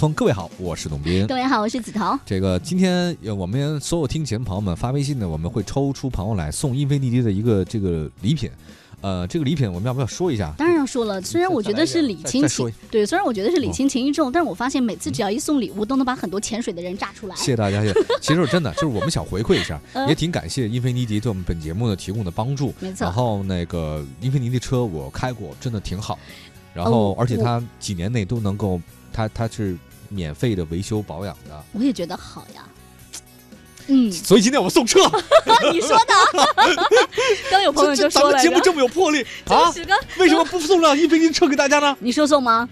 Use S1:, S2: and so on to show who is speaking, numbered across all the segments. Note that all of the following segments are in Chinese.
S1: 风，各位好，我是董斌。
S2: 各位好，我是子彤。
S1: 这个今天呃我们所有听节目朋友们发微信呢，我们会抽出朋友来送英菲尼迪的一个这个礼品。呃，这个礼品我们要不要说一下？
S2: 当然要说了，虽然我觉得是礼轻情对，虽然我觉得是礼轻情意重，但是我发现每次只要一送礼物，都能把很多潜水的人炸出来。
S1: 谢谢大家，谢谢。其实真的就是我们想回馈一下，也挺感谢英菲尼迪对我们本节目的提供的帮助。
S2: 没错。
S1: 然后那个英菲尼迪车我开过，真的挺好。然后而且它几年内都能够，它它是。免费的维修保养的，
S2: 我也觉得好呀。嗯，
S1: 所以今天我们送车。
S2: 你说的，刚有朋友就说
S1: 了，节目这么有魄力 啊，为什么不送辆一飞机车给大家呢？
S2: 你说送吗？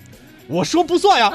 S1: 我说不算呀。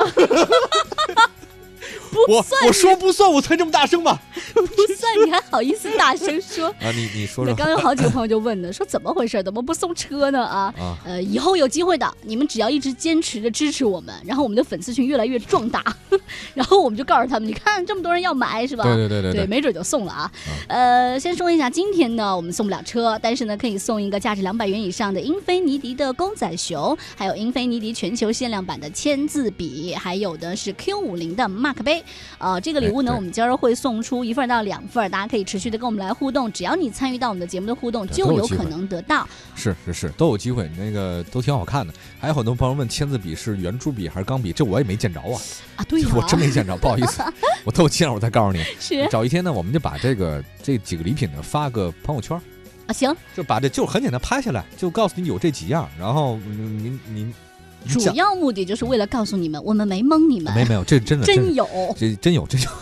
S1: 我我说不算，我才这么大声嘛。
S2: 不算，你还好意思大声说？
S1: 啊，你你说说。
S2: 刚有好几个朋友就问呢，说怎么回事？怎么不送车呢？啊，呃，以后有机会的，你们只要一直坚持着支持我们，然后我们的粉丝群越来越壮大，然后我们就告诉他们，你看这么多人要买是吧？
S1: 对对对对，
S2: 对，没准就送了啊。呃，先说一下，今天呢，我们送不了车，但是呢，可以送一个价值两百元以上的英菲尼迪的公仔熊，还有英菲尼迪全球限量版的签字笔，还有的是 Q 五零的 Mark 杯。呃，这个礼物呢，我们今儿会送出一份到两份，大家可以持续的跟我们来互动，只要你参与到我们的节目的互动，就有可能得到。
S1: 是是是，都有机会，那个都挺好看的。还有很多朋友问签字笔是圆珠笔还是钢笔，这我也没见着啊。
S2: 啊，对，
S1: 我真没见着，不好意思，我等我见了我再告诉你。
S2: 是，
S1: 找一天呢，我们就把这个这几个礼品呢发个朋友圈。
S2: 啊，行，
S1: 就把这就很简单拍下来，就告诉你有这几样，然后您您。
S2: 主要目的就是为了告诉你们，我们没蒙你们。
S1: 没没有，这真的
S2: 真有，
S1: 这真有真有。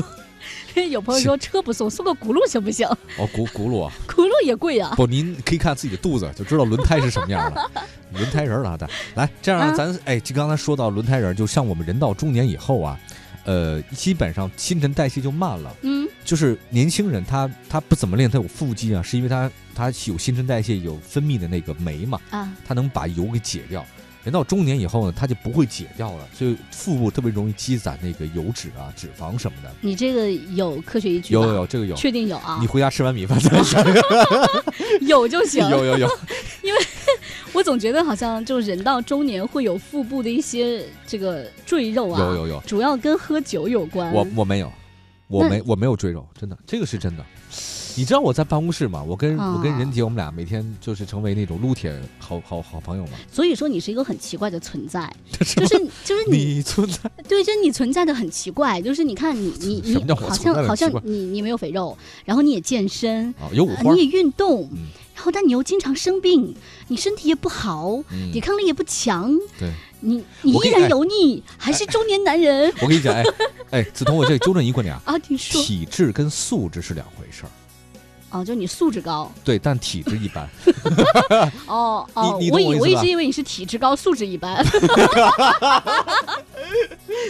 S2: 有朋友说车不送，送个轱辘行不行？
S1: 哦，轱轱辘啊，
S2: 轱辘也贵啊。
S1: 不，您可以看自己的肚子，就知道轮胎是什么样的。轮胎人了的，来这样咱哎，就刚才说到轮胎人，就像我们人到中年以后啊，呃，基本上新陈代谢就慢了。嗯，就是年轻人他他不怎么练，他有腹肌啊，是因为他他有新陈代谢，有分泌的那个酶嘛，啊，他能把油给解掉。人到中年以后呢，他就不会解掉了，所以腹部特别容易积攒那个油脂啊、脂肪什么的。
S2: 你这个有科学依据
S1: 有有有，这个有，
S2: 确定有啊？
S1: 你回家吃完米饭再说。
S2: 有就行。
S1: 有有有。
S2: 因为我总觉得好像就人到中年会有腹部的一些这个赘肉啊。
S1: 有有有。
S2: 主要跟喝酒有关。
S1: 我我没有，我没我没有赘肉，真的，这个是真的。你知道我在办公室吗？我跟我跟任杰，我们俩每天就是成为那种撸铁好好好朋友嘛。
S2: 所以说你是一个很奇怪的存在，就是就是
S1: 你存在，
S2: 对，就是你存在的很奇怪。就是你看你你你好像好像你你没有肥肉，然后你也健身，
S1: 有五花，
S2: 你也运动，然后但你又经常生病，你身体也不好，抵抗力也不强。
S1: 对，
S2: 你你依然油腻，还是中年男人。
S1: 我跟你讲，哎哎，梓潼，我这纠正一个点啊，
S2: 啊，你说
S1: 体质跟素质是两回事儿。
S2: 哦，就你素质高，
S1: 对，但体质一般。
S2: 哦 哦，我以我一直以为你是体质高，素质一般。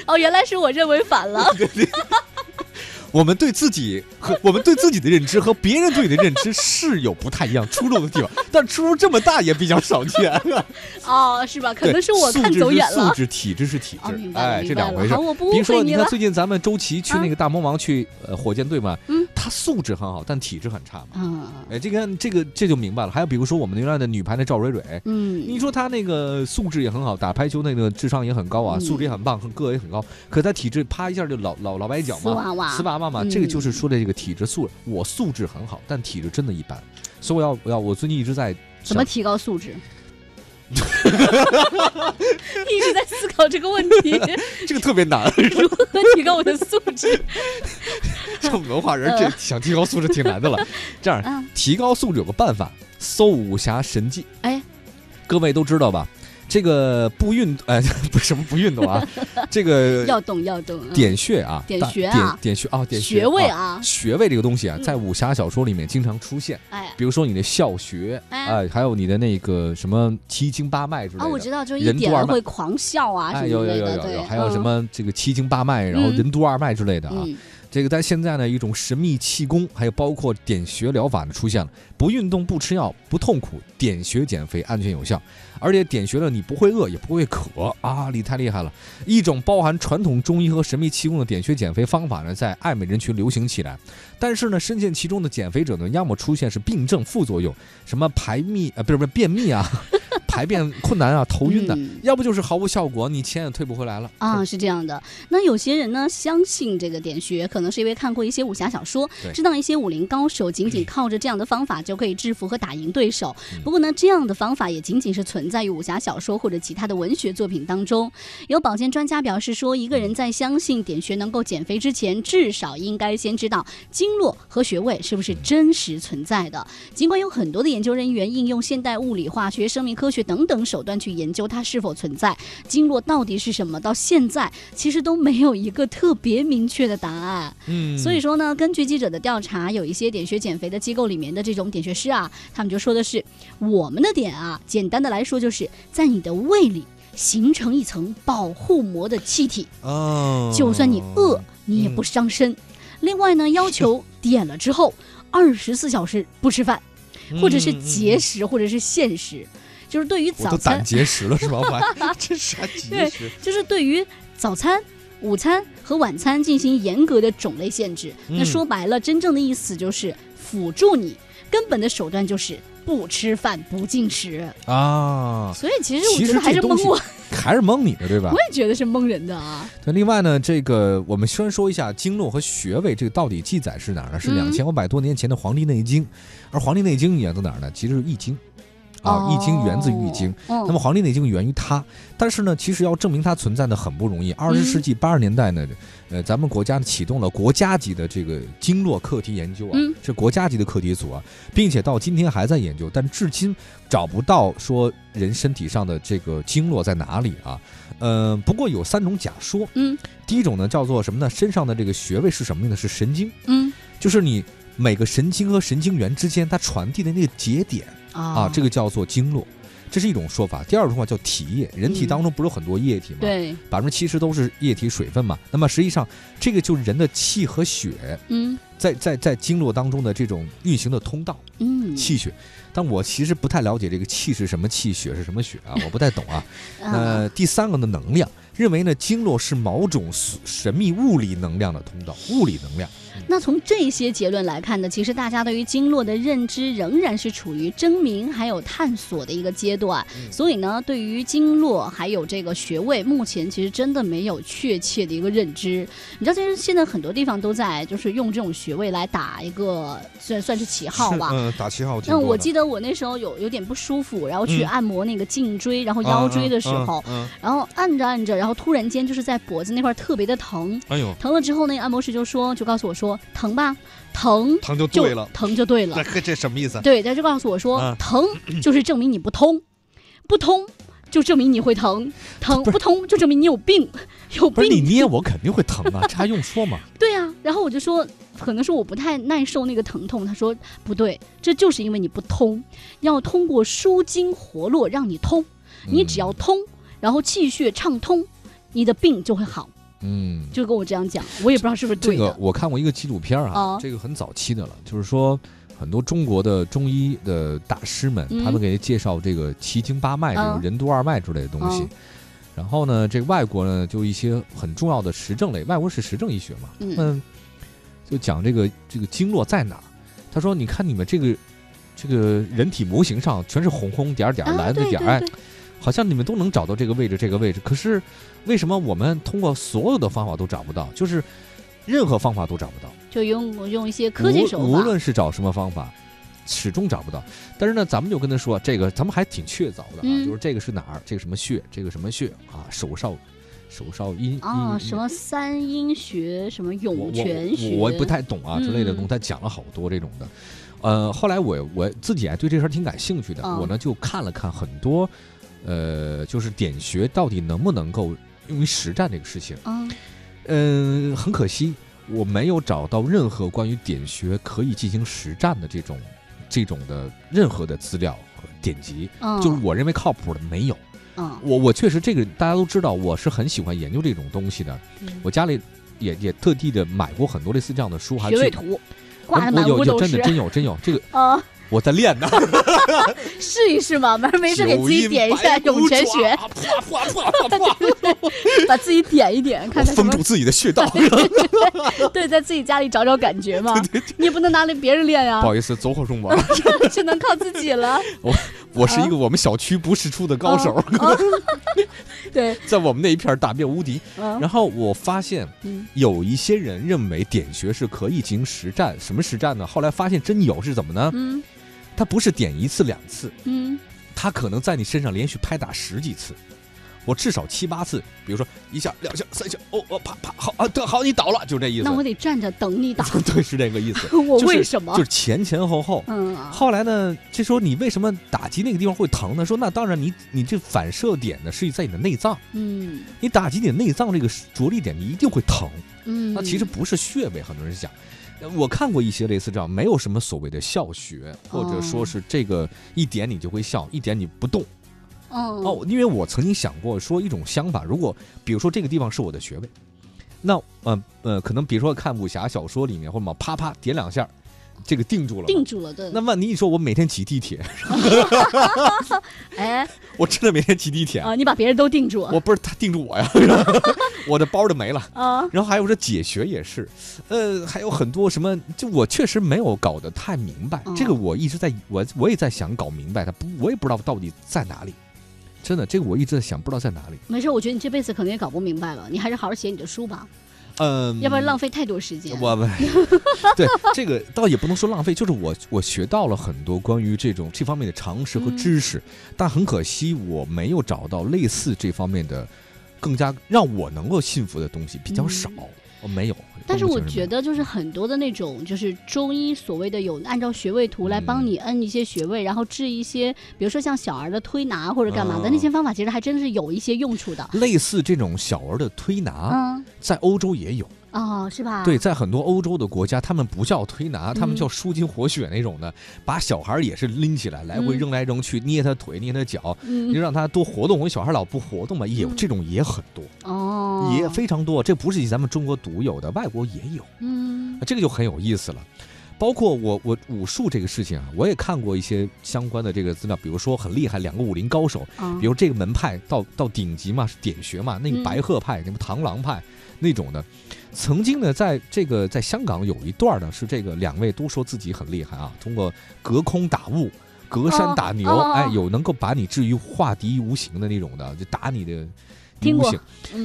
S2: 哦，原来是我认为反了。
S1: 我们对自己和我们对自己的认知和别人对你的认知是有不太一样出入的地方，但出入这么大也比较少见。
S2: 哦，是吧？可能是我看走眼
S1: 了。素质体质是体质，哎，这两回事。
S2: 比
S1: 如说，你看最近咱们周琦去那个大魔王去呃火箭队嘛，嗯，他素质很好，但体质很差嘛。嗯，哎，这个这个这就明白了。还有比如说我们原来的女排的赵蕊蕊，嗯，你说她那个素质也很好，打排球那个智商也很高啊，素质也很棒，个也很高，可她体质啪一下就老老老崴脚嘛，
S2: 死娃娃，
S1: 死娃娃嘛，这个就是说的这个体质素，我素质很好，但体质真的一般，所以我要我要我最近一直在
S2: 怎么提高素质，一直在思考这个问题，
S1: 这个特别难，
S2: 如何提高我的素质？
S1: 这文化人这想提高素质挺难的了，这样提高素质有个办法，搜武侠神技，哎，各位都知道吧？这个不运 哎，不什么不运动啊？这个
S2: 要动要动。
S1: 点穴啊，
S2: 点穴啊，
S1: 点穴啊，点
S2: 穴位啊，
S1: 穴位这个东西啊，在武侠小说里面经常出现。哎，比如说你的笑穴，哎，还有你的那个什么七经八脉之类的。
S2: 啊，我知道，就一点会狂笑啊，
S1: 哎，有有有有有，还有什么这个七经八脉，然后任督二脉之类的啊。这个在现在呢，一种神秘气功，还有包括点穴疗法呢出现了。不运动、不吃药、不痛苦，点穴减肥安全有效，而且点穴了你不会饿，也不会渴啊！你太厉害了！一种包含传统中医和神秘气功的点穴减肥方法呢，在爱美人群流行起来。但是呢，深陷其中的减肥者呢，要么出现是病症副作用，什么排秘啊，不是不是便秘啊，排便困难啊，头晕的；
S2: 嗯
S1: 要不就是毫无效果，你钱也退不回来了
S2: 啊，是这样的。那有些人呢，相信这个点穴，可能是因为看过一些武侠小说，知道一些武林高手仅仅靠着这样的方法就可以制服和打赢对手。
S1: 嗯
S2: 不过呢，这样的方法也仅仅是存在于武侠小说或者其他的文学作品当中。有保健专家表示说，一个人在相信点穴能够减肥之前，至少应该先知道经络和穴位是不是真实存在的。尽管有很多的研究人员应用现代物理、化学、生命科学等等手段去研究它是否存在，经络到底是什么，到现在其实都没有一个特别明确的答案。
S1: 嗯，
S2: 所以说呢，根据记者的调查，有一些点穴减肥的机构里面的这种点穴师啊，他们就说的是，我们的点啊，简单的来说就是在你的胃里形成一层保护膜的气体，
S1: 哦，
S2: 就算你饿，你也不伤身。另外呢，要求点了之后二十四小时不吃饭，或者是节
S1: 嗯，
S2: 食，或者是限食。就是对于早餐，
S1: 节食了是吧？我还 这啥节食？
S2: 就是对于早餐、午餐和晚餐进行严格的种类限制。那
S1: 嗯
S2: 说白了，真正的意思就是辅助你，根本的手段就是不吃饭、不进食。
S1: 啊，
S2: 所以其实我
S1: 其实
S2: 觉得还是蒙我，
S1: 还是蒙你的对吧
S2: 我？也觉得是蒙人的啊。
S1: 对，另外呢，这个我们先说一下经络和穴位，这个到底记载是哪儿呢？是
S2: 嗯
S1: 两千五百多年前的《黄帝内经》，而《黄帝内经》源自哪儿呢？其实是《易经》啊，易经》源自于《易经》。
S2: 哦。
S1: 那么《黄帝内经》源于它，但是呢，其实要证明它存在呢很不容易。二十
S2: 嗯
S1: 世纪八十年代呢，呃，咱们国家启动了国家级的这个经络课题研究啊，
S2: 嗯
S1: 是国家级的课题组啊，并且到今天还在研究，但至今找不到说人身体上的这个经络在哪里啊。呃，不过有三种假说，
S2: 嗯
S1: 第一种呢叫做什么呢？身上的这个穴位是什么呢？是神经，
S2: 嗯
S1: 就是你每个神经和神经元之间它传递的那个节点。
S2: 啊
S1: 啊，这个叫做经络，这是一种说法。第二种说法叫体液，人体
S2: 嗯
S1: 当中不是有很多液体吗？，
S2: 对，
S1: 百分之七十都是液体水分嘛。那么实际上，这个就是人的气和血
S2: 嗯
S1: 在在在经络当中的这种运行的通道，
S2: 嗯，
S1: 气血。但我其实不太了解这个气是什么气，血是什么血啊，我不太懂啊。
S2: 啊
S1: 呃，第三个呢，能量，认为呢，经络是某种神秘物理能量的通道，物理能量。
S2: 那从这些结论来看呢，其实大家对于经络的认知仍然是处于争鸣还有探索的一个阶段。
S1: 嗯
S2: 所以呢，对于经络还有这个穴位，目前其实真的没有确切的一个认知。你知道，其实现在很多地方都在就是用这种穴位来打一个算算是旗号吧。
S1: 嗯，打旗号。
S2: 那我记得我那时候有有点不舒服，然后去
S1: 嗯
S2: 按摩那个颈椎，然后腰椎的时候，
S1: 嗯，
S2: 然后按着按着，然后突然间就是在脖子那块特别的疼，
S1: 哎呦，
S2: 疼了之后，那个按摩师就说，就告诉我说，疼吧，疼
S1: 疼就
S2: 对了疼就对了。
S1: 这这什么意思？
S2: 对，他就告诉我说，
S1: 啊
S2: 疼就是证明你不通，不通就证明你会疼，疼不通就证明你有病，有
S1: 不是你。捏我肯定会疼啊，这还用说吗？
S2: 对呀、然后我就说，可能是我不太耐受那个疼痛。他说不对，这就是因为你不通，要通过舒筋活络让你通，你只要通，然后气血畅通，你的病就会好。
S1: 嗯，
S2: 就跟我这样讲，我也不知道是不是对
S1: 这个。我看过一个纪录片啊，
S2: 啊
S1: 这个很早期的了，就是说很多中国的中医的大师们，
S2: 嗯
S1: 他们给介绍这个奇经八脉、这种
S2: 嗯
S1: 任督二脉之类的东西。
S2: 嗯
S1: 然后呢，这个外国呢，就一些很重要的实证类，外国是实证医学嘛，
S2: 嗯
S1: 就讲这个这个经络在哪儿。他说：“你看你们这个这个人体模型上全是红红点儿点蓝的点儿，哎好像你们都能找到这个位置，这个位置。可是为什么我们通过所有的方法都找不到？就是任何方法都找不到，
S2: 就用用一些科技手
S1: 无无。论是找什么方法，始终找不到。但是呢，咱们就跟他说，这个咱们还挺确凿的啊，
S2: 嗯
S1: 就是这个是哪儿，这个什么穴，这个什么穴啊，手少手少阴
S2: 啊，
S1: 阴
S2: 什么三阴学，什么涌泉学，
S1: 我我不太懂啊之类的东西，
S2: 嗯
S1: 他讲了好多这种的。呃，后来我我自己还对这事儿挺感兴趣的，
S2: 嗯
S1: 我呢就看了看很多，呃，就是点穴到底能不能够用于实战这个事情。
S2: 啊，
S1: 嗯，很可惜，我没有找到任何关于点穴可以进行实战的这种这种的任何的资料和典籍，
S2: 嗯，
S1: 就是我认为靠谱的没有。
S2: 嗯，
S1: 我我确实这个大家都知道，我是很喜欢研究这种东西的。
S2: 嗯
S1: 我家里也也特地的买过很多类似这样的书，还去
S2: 穴位图挂的
S1: 我有
S2: 满屋都是
S1: 有真的真有真有这个
S2: 啊，
S1: 我在练呢
S2: 试一试嘛，反正没事给自己点一下涌泉穴，
S1: 啪啪啪啪啪，
S2: 把自己点一点，看看
S1: 封住自己的穴道。
S2: 对，在自己家里找找感觉嘛。你也不能拿来别人练呀
S1: 不，好意思，走火入魔了。
S2: 只能靠自己了。
S1: 我是一个我们小区不世出的高手，
S2: 对，
S1: 在我们那一片大遍无敌。然后我发现，有一些人认为点穴是可以进行实战，什么实战呢？后来发现真有是怎么呢？嗯，他不是点一次两次，嗯，他可能在你身上连续拍打十几次。我至少七八次，比如说一下、两下、三下，哦哦，啪啪，好啊，对好，你倒了，就这意思。
S2: 那我得站着等你倒。
S1: 对，是这个意思。
S2: 我为什么？
S1: 就是前前后后。嗯。后来呢？这时候你为什么打击那个地方会疼呢？说那当然，你你这反射点呢是在你的内脏。嗯。你打击你的内脏这个着力点，你一定会疼。嗯。那其实不是穴位，很多人讲。我看过一些类似这样，没有什么所谓的笑穴，或者说是这个一点你就会笑，一点你不动。哦，因为我曾经想过说一种想法，如果比如说这个地方是我的穴位，那呃呃，可能比如说看武侠小说里面或者嘛啪啪点两下，这个定住了，
S2: 定住了，对。
S1: 那万一你说我每天挤地铁，
S2: 哎，
S1: 我真的每天挤地铁
S2: 啊，你把别人都定住，
S1: 我不是他定住我呀，我的包都没了啊。然后还有这解穴也是，呃，还有很多什么，就我确实没有搞得太明白，这个我一直在我我也在想搞明白它，不我也不知道到底在哪里。真的，这个我一直在想，不知道在哪里。
S2: 没事，我觉得你这辈子可能也搞不明白了，你还是好好写你的书吧。嗯，要不然浪费太多时间。
S1: 我们 对这个倒也不能说浪费，就是我我学到了很多关于这种这方面的常识和知识，但很可惜我没有找到类似这方面的更加让我能够信服的东西比较少。我没有，
S2: 但是我觉得就是很多的那种，就是中医所谓的有按照穴位图来帮你摁一些穴位，然后治一些，比如说像小儿的推拿或者干嘛的那些方法，其实还真是有一些用处的。
S1: 类似这种小儿的推拿，嗯在欧洲也有。
S2: 哦，是吧？
S1: 对，在很多欧洲的国家，他们不叫推拿，他们叫舒筋活血那种的，把小孩也是拎起来，来回扔来扔去，捏他腿，捏他脚，就让他多活动。我小孩老不活动嘛，也这种也很多哦，也非常多。这不是咱们中国独有的，外国也有。嗯，这个就很有意思了。包括我，我武术这个事情啊，我也看过一些相关的这个资料，比如说很厉害两个武林高手，比如这个门派到到顶级嘛，是点穴嘛，那个白鹤派，什么螳螂派那种的。曾经呢，在这个在香港有一段呢，是这个两位都说自己很厉害啊，通过隔空打雾、隔山打牛，哎，有能够把你置于化敌于无形的那种的，就打你的。
S2: 听过，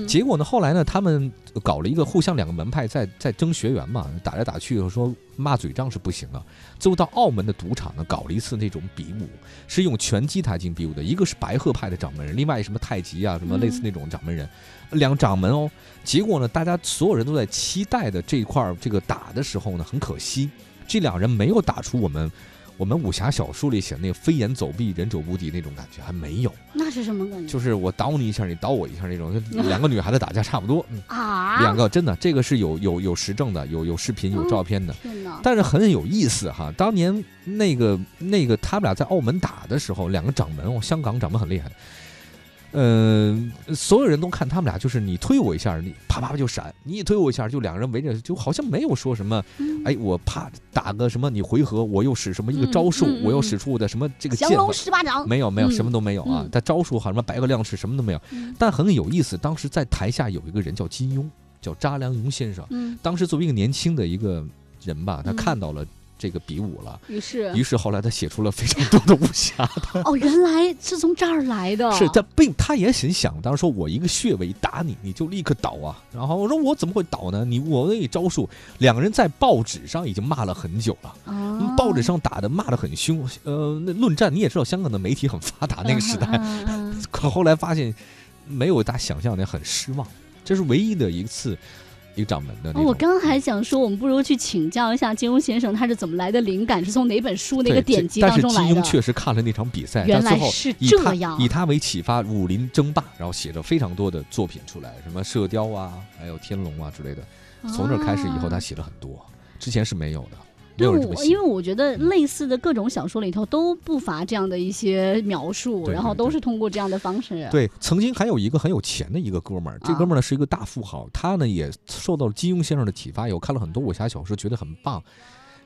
S1: 结果呢？后来呢？他们搞了一个互相两个门派在在争学员嘛，打来打去，说骂嘴仗是不行啊。最后到澳门的赌场呢，搞了一次那种比武，是用拳击台进行比武的。一个是白鹤派的掌门人，另外什么太极啊，什么类似那种掌门人，两掌门哦。结果呢，大家所有人都在期待的这一块这个打的时候呢，很可惜，这两人没有打出我们。我们武侠小说里写那个飞檐走壁、人走无敌那种感觉还没有，
S2: 那是什么感觉？
S1: 就是我倒你一下，你倒我一下那种，两个女孩子打架差不多啊。两个真的，这个是有有有实证的，有有视频、有照片的。但是很有意思哈，当年那个那个他们俩在澳门打的时候，两个掌门哦，香港掌门很厉害。嗯，所有人都看他们俩，就是你推我一下，你啪啪啪就闪；你一推我一下，就两个人围着，就好像没有说什么。哎，我啪打个什么，你回合，我又使什么一个招数，我又使出我的什么这个剑。降
S2: 龙十八掌。
S1: 没有没有，什么都没有啊！他招数好什么白鹤亮翅什么都没有。但很有意思，当时在台下有一个人叫金庸，叫查良镛先生。嗯。当时作为一个年轻的一个人吧，他看到了。这个比武了，
S2: 于是，
S1: 于是后来他写出了非常多的武侠的。
S2: 哦，原来是从这儿来的。
S1: 是他并他也很想，当时说我一个穴位打你，你就立刻倒啊。然后我说我怎么会倒呢？你我那招数，两个人在报纸上已经骂了很久了。报纸上打的骂的很凶。呃，那论战你也知道，香港的媒体很发达那个时代。可后来发现没有大家想象的很失望。这是唯一的一次。一个掌门的，
S2: 我刚还想说，我们不如去请教一下金庸先生，他是怎么来的灵感，是从哪本书那个典籍当中
S1: 来的？但是金庸确实看了那场比赛，
S2: 原来是这样，
S1: 以他为启发，武林争霸，然后写着非常多的作品出来，什么《射雕》啊，还有《天龙》啊之类的。从那开始以后，他写了很多，之前是没有的。
S2: 对，我因为我觉得类似的各种小说里头都不乏这样的一些描述，然后都是通过这样的方式。
S1: 对，曾经还有一个很有钱的一个哥们儿，这哥们儿呢是一个大富豪，他呢也受到了金庸先生的启发，有看了很多武侠小说，觉得很棒。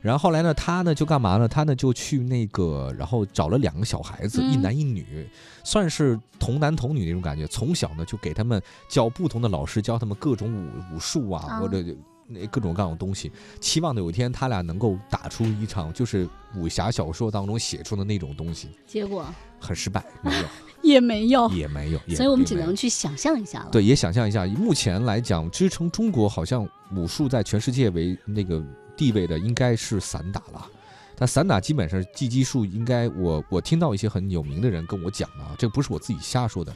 S1: 然后后来呢，他呢就干嘛呢？他呢就去那个，然后找了两个小孩子，一男一女，算是童男童女那种感觉。从小呢就给他们教不同的老师，教他们各种武武术啊，或者。那各种各样的东西，期望的有一天他俩能够打出一场就是武侠小说当中写出的那种东西，
S2: 结果
S1: 很失败，没有，
S2: 也没有，
S1: 也没有，
S2: 所以我们只能去想象一下了。
S1: 对，也想象一下，目前来讲，支撑中国好像武术在全世界为那个地位的，应该是散打了。但散打基本上技击术，应该我我听到一些很有名的人跟我讲的啊，这不是我自己瞎说的，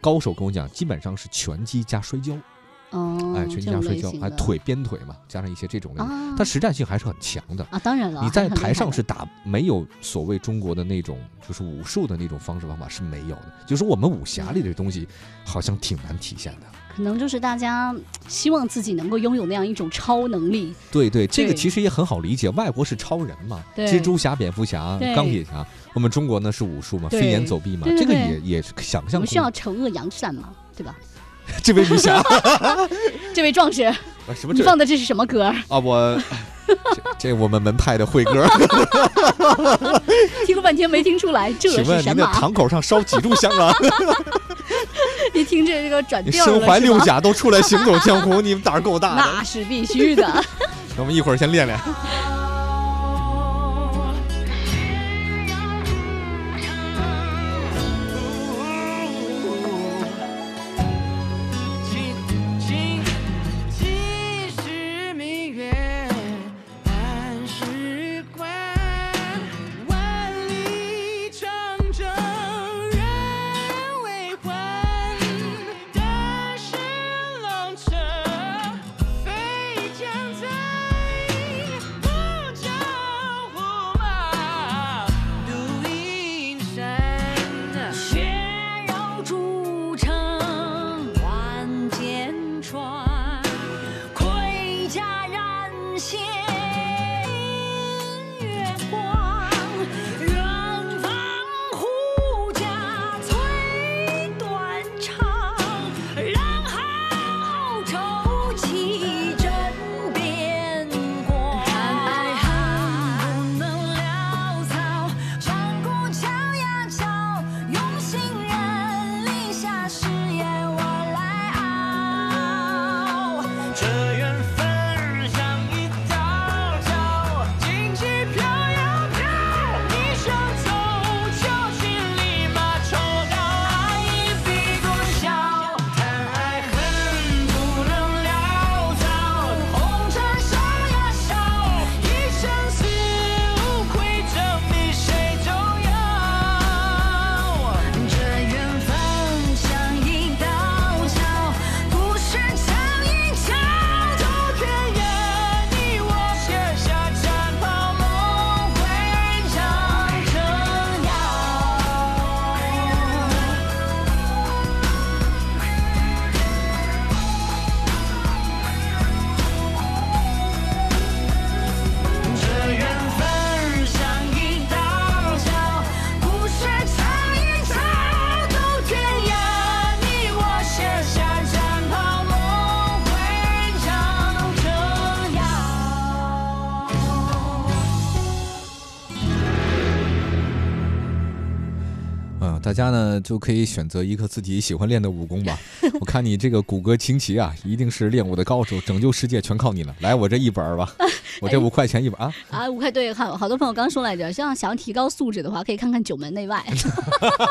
S1: 高手跟我讲，基本上是拳击加摔跤，
S2: 哦，
S1: 哎，拳击
S2: 这种
S1: 加摔跤，还
S2: 类型的
S1: 腿鞭腿嘛，加上一些这种的，
S2: 啊，
S1: 它实战性还是很强的。
S2: 啊，当然了，
S1: 你在台上是打没有所谓中国的那种就是武术的那种方式方法是没有的，就是我们武侠里的东西好像挺难体现的。
S2: 可能就是大家希望自己能够拥有那样一种超能力，
S1: 对对，这个其实也很好理解，外国是超人嘛，
S2: 对
S1: 蜘蛛侠、蝙蝠侠、钢铁侠，我们中国呢是武术嘛，飞檐走壁嘛，这个也也是想
S2: 我
S1: 象
S2: 们需要惩恶扬善嘛，对吧？
S1: 这位女侠
S2: 这位壮士，
S1: 什么
S2: 你放的这是什么歌？
S1: 啊我。这这我们门派的会歌，
S2: 听了半天没听出来，这
S1: 请问
S2: 是什么？
S1: 您的堂口上烧几炷香啊？
S2: 一听这个转调了
S1: 身怀六甲都出来行走江湖，你们胆儿够大的。
S2: 那是必须的。
S1: 那我们一会儿先练练。
S3: 这
S1: 家呢就可以选择一个自己喜欢练的武功吧。我看你这个骨骼清奇啊，一定是练武的高手，拯救世界全靠你了。来，我这一本吧，我这五块钱一本啊。
S2: 啊，五块对，好好多朋友刚说来着，像想要提高素质的话，可以看看《九门内外》，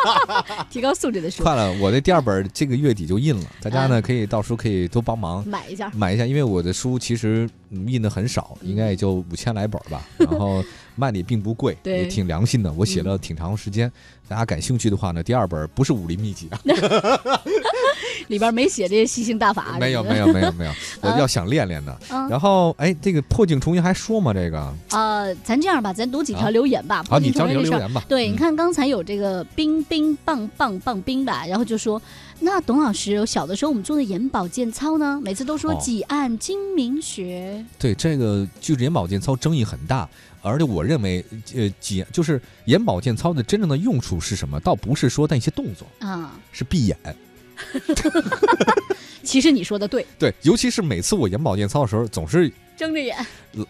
S2: 提高素质的书，
S1: 快了，我的第二本这个月底就印了，大家呢
S2: 嗯
S1: 可以到时候可以多帮忙
S2: 买一下。
S1: 买一下，因为我的书其实嗯印的很少，应该也就五千来本吧，然后卖的也并不贵，也挺良心的。我写了挺长时间，大家感兴趣的话呢，第二本不是武林秘籍。啊，
S2: 里边没写这些吸星大法，
S1: 没有没有没有没有，我要想练练的。
S2: 嗯。
S1: 然后哎，这个破镜重圆还说吗？这个？
S2: 呃，咱这样吧，咱读几条
S1: 啊
S2: 留言吧。
S1: 好，你找
S2: 重圆这事儿。
S1: 你留言吧。
S2: 对，
S1: 嗯。
S2: 你看刚才有这个冰冰棒棒棒冰吧，然后就说，那董老师小的时候我们做的眼保健操呢，每次都说
S1: 哦。
S2: 几按睛明穴，
S1: 对这个就是眼保健操争议很大，而且我认为，呃，眼就是眼保健操的真正的用处是什么？倒不是说那些动作，
S2: 啊，
S1: 是闭眼。
S2: 其实你说的对，
S1: 对，尤其是每次我眼保健操的时候，总是
S2: 睁着眼，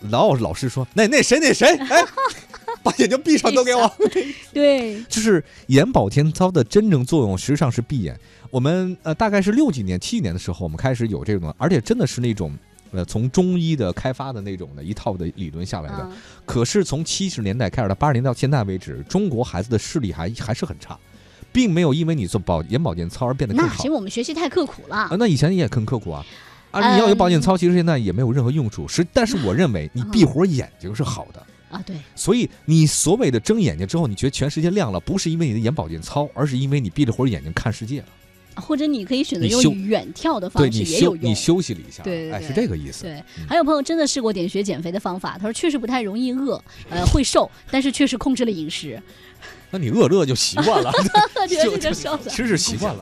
S1: 老老师说，那那谁那谁，哎，把眼睛闭上都给我。
S2: 对，
S1: 就是眼保健操的真正作用实际上是闭眼。我们呃大概是六几年、七几年的时候，我们开始有这种，而且真的是那种呃，从中医的开发的那种的一套的理论下来的。
S2: 嗯
S1: 可是从七十年代开始到八十年到现在为止，中国孩子的视力还还是很差，并没有因为你做保眼保健操而变得更好
S2: 那是因为我们学习太刻苦了
S1: 啊。。那以前你也很刻苦啊。啊，你要有保健操，其实现在也没有任何用处。是，但是我认为你闭会眼睛是好的。
S2: 啊，对，
S1: 所以你所谓的睁眼睛之后，你觉得全世界亮了，不是因为你的眼保健操，而是因为你闭着会眼睛看世界了。
S2: 或者你可以选择用远眺的方式，
S1: 对你休
S2: 也有用。
S1: 你休息了一下，哎，
S2: 对对对
S1: 是这个意思。
S2: 对
S1: 嗯，
S2: 还有朋友真的试过点穴减肥的方法，他说确实不太容易饿，呃，会瘦，但是确实控制了饮食。
S1: 那你饿着饿就习惯了，
S2: 觉得这个瘦的。
S1: 吃是习惯了。